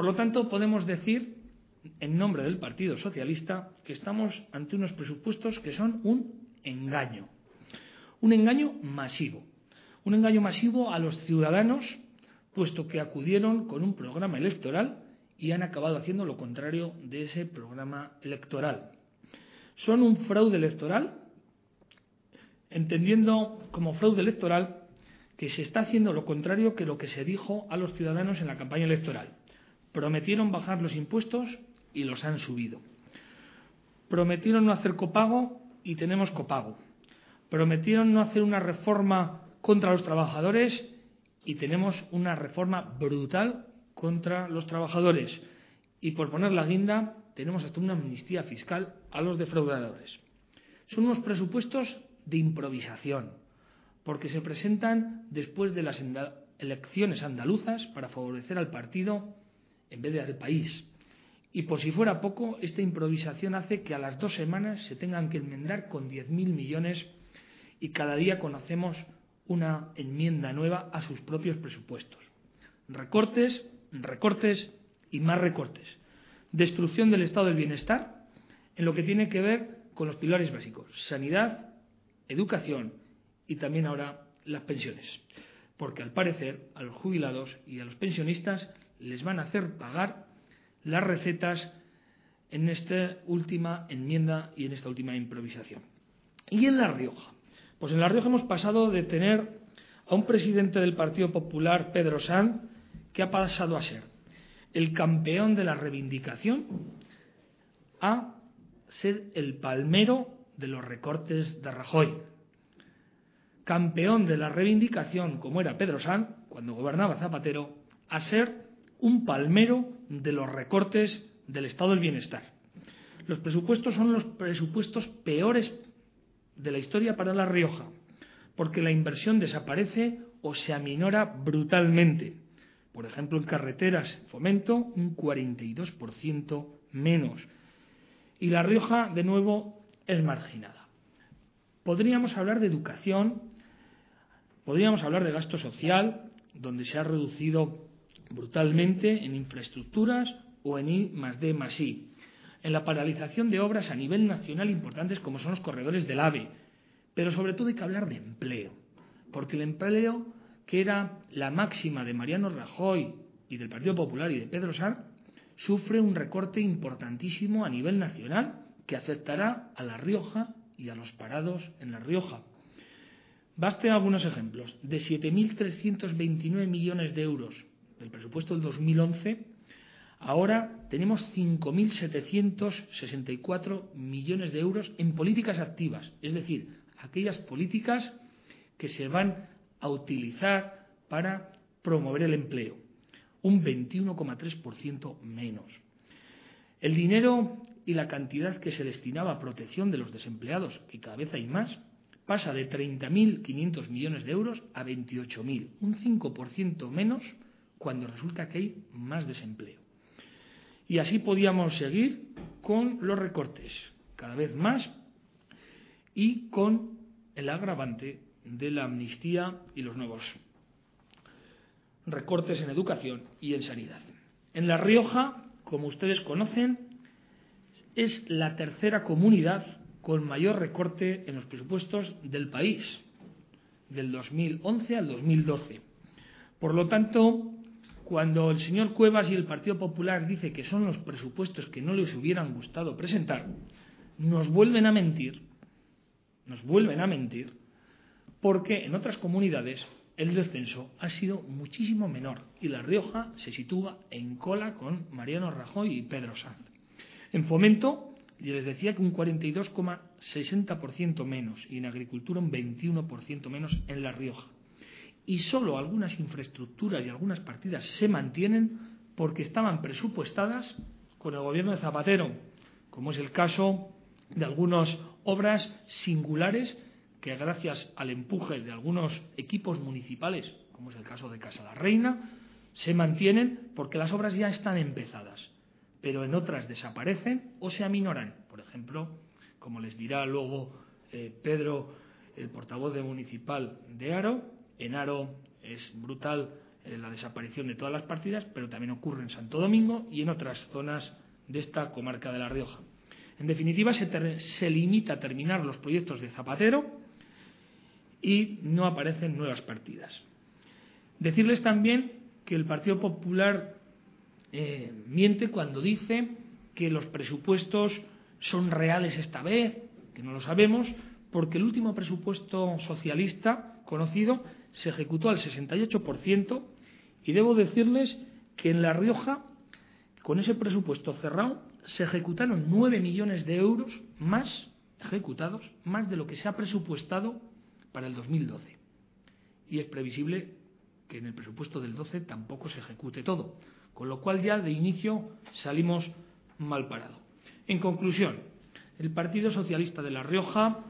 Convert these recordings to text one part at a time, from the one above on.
Por lo tanto, podemos decir, en nombre del Partido Socialista, que estamos ante unos presupuestos que son un engaño. Un engaño masivo. Un engaño masivo a los ciudadanos, puesto que acudieron con un programa electoral y han acabado haciendo lo contrario de ese programa electoral. Son un fraude electoral, entendiendo como fraude electoral que se está haciendo lo contrario que lo que se dijo a los ciudadanos en la campaña electoral. Prometieron bajar los impuestos y los han subido. Prometieron no hacer copago y tenemos copago. Prometieron no hacer una reforma contra los trabajadores y tenemos una reforma brutal contra los trabajadores. Y por poner la guinda, tenemos hasta una amnistía fiscal a los defraudadores. Son unos presupuestos de improvisación, porque se presentan después de las elecciones andaluzas para favorecer al partido en vez de al país. Y por si fuera poco, esta improvisación hace que a las dos semanas se tengan que enmendar con 10.000 millones y cada día conocemos una enmienda nueva a sus propios presupuestos. Recortes, recortes y más recortes. Destrucción del estado del bienestar en lo que tiene que ver con los pilares básicos, sanidad, educación y también ahora las pensiones. Porque al parecer a los jubilados y a los pensionistas les van a hacer pagar las recetas en esta última enmienda y en esta última improvisación. ¿Y en La Rioja? Pues en La Rioja hemos pasado de tener a un presidente del Partido Popular, Pedro Sanz, que ha pasado a ser el campeón de la reivindicación, a ser el palmero de los recortes de Rajoy. Campeón de la reivindicación, como era Pedro Sanz, cuando gobernaba Zapatero, a ser un palmero de los recortes del estado del bienestar. Los presupuestos son los presupuestos peores de la historia para La Rioja, porque la inversión desaparece o se aminora brutalmente. Por ejemplo, en carreteras, fomento un 42% menos. Y La Rioja, de nuevo, es marginada. Podríamos hablar de educación, podríamos hablar de gasto social, donde se ha reducido brutalmente en infraestructuras o en I más D más I, en la paralización de obras a nivel nacional importantes como son los corredores del AVE, pero sobre todo hay que hablar de empleo, porque el empleo, que era la máxima de Mariano Rajoy y del Partido Popular y de Pedro Sanz, sufre un recorte importantísimo a nivel nacional que afectará a La Rioja y a los parados en La Rioja. Basten algunos ejemplos. De 7.329 millones de euros del presupuesto del 2011, ahora tenemos 5.764 millones de euros en políticas activas, es decir, aquellas políticas que se van a utilizar para promover el empleo, un 21,3% menos. El dinero y la cantidad que se destinaba a protección de los desempleados, que cada vez hay más, pasa de 30.500 millones de euros a 28.000, un 5% menos cuando resulta que hay más desempleo. Y así podíamos seguir con los recortes, cada vez más, y con el agravante de la amnistía y los nuevos recortes en educación y en sanidad. En La Rioja, como ustedes conocen, es la tercera comunidad con mayor recorte en los presupuestos del país, del 2011 al 2012. Por lo tanto, cuando el señor Cuevas y el Partido Popular dice que son los presupuestos que no les hubieran gustado presentar, nos vuelven a mentir, nos vuelven a mentir, porque en otras comunidades el descenso ha sido muchísimo menor y La Rioja se sitúa en cola con Mariano Rajoy y Pedro Sanz. En fomento, les decía que un 42,60% menos y en agricultura un 21% menos en La Rioja y solo algunas infraestructuras y algunas partidas se mantienen porque estaban presupuestadas con el gobierno de Zapatero, como es el caso de algunas obras singulares que gracias al empuje de algunos equipos municipales, como es el caso de Casa la Reina, se mantienen porque las obras ya están empezadas, pero en otras desaparecen o se aminoran. Por ejemplo, como les dirá luego eh, Pedro, el portavoz de municipal de Aro, en Aro es brutal eh, la desaparición de todas las partidas, pero también ocurre en Santo Domingo y en otras zonas de esta comarca de La Rioja. En definitiva, se, se limita a terminar los proyectos de Zapatero y no aparecen nuevas partidas. Decirles también que el Partido Popular eh, miente cuando dice que los presupuestos son reales esta vez, que no lo sabemos, porque el último presupuesto socialista conocido se ejecutó al 68% y debo decirles que en La Rioja, con ese presupuesto cerrado, se ejecutaron 9 millones de euros más ejecutados, más de lo que se ha presupuestado para el 2012. Y es previsible que en el presupuesto del 12 tampoco se ejecute todo, con lo cual ya de inicio salimos mal parados. En conclusión, el Partido Socialista de La Rioja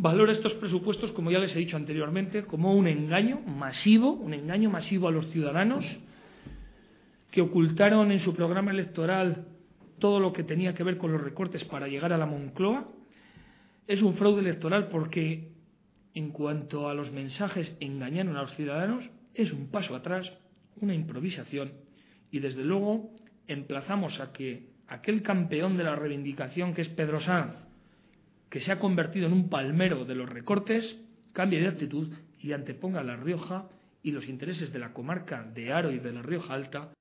valora estos presupuestos, como ya les he dicho anteriormente, como un engaño masivo, un engaño masivo a los ciudadanos que ocultaron en su programa electoral todo lo que tenía que ver con los recortes para llegar a la Moncloa. Es un fraude electoral porque en cuanto a los mensajes engañaron a los ciudadanos, es un paso atrás, una improvisación y desde luego emplazamos a que aquel campeón de la reivindicación que es Pedro Sanz, que se ha convertido en un palmero de los recortes, cambie de actitud y anteponga La Rioja y los intereses de la comarca de Aro y de La Rioja Alta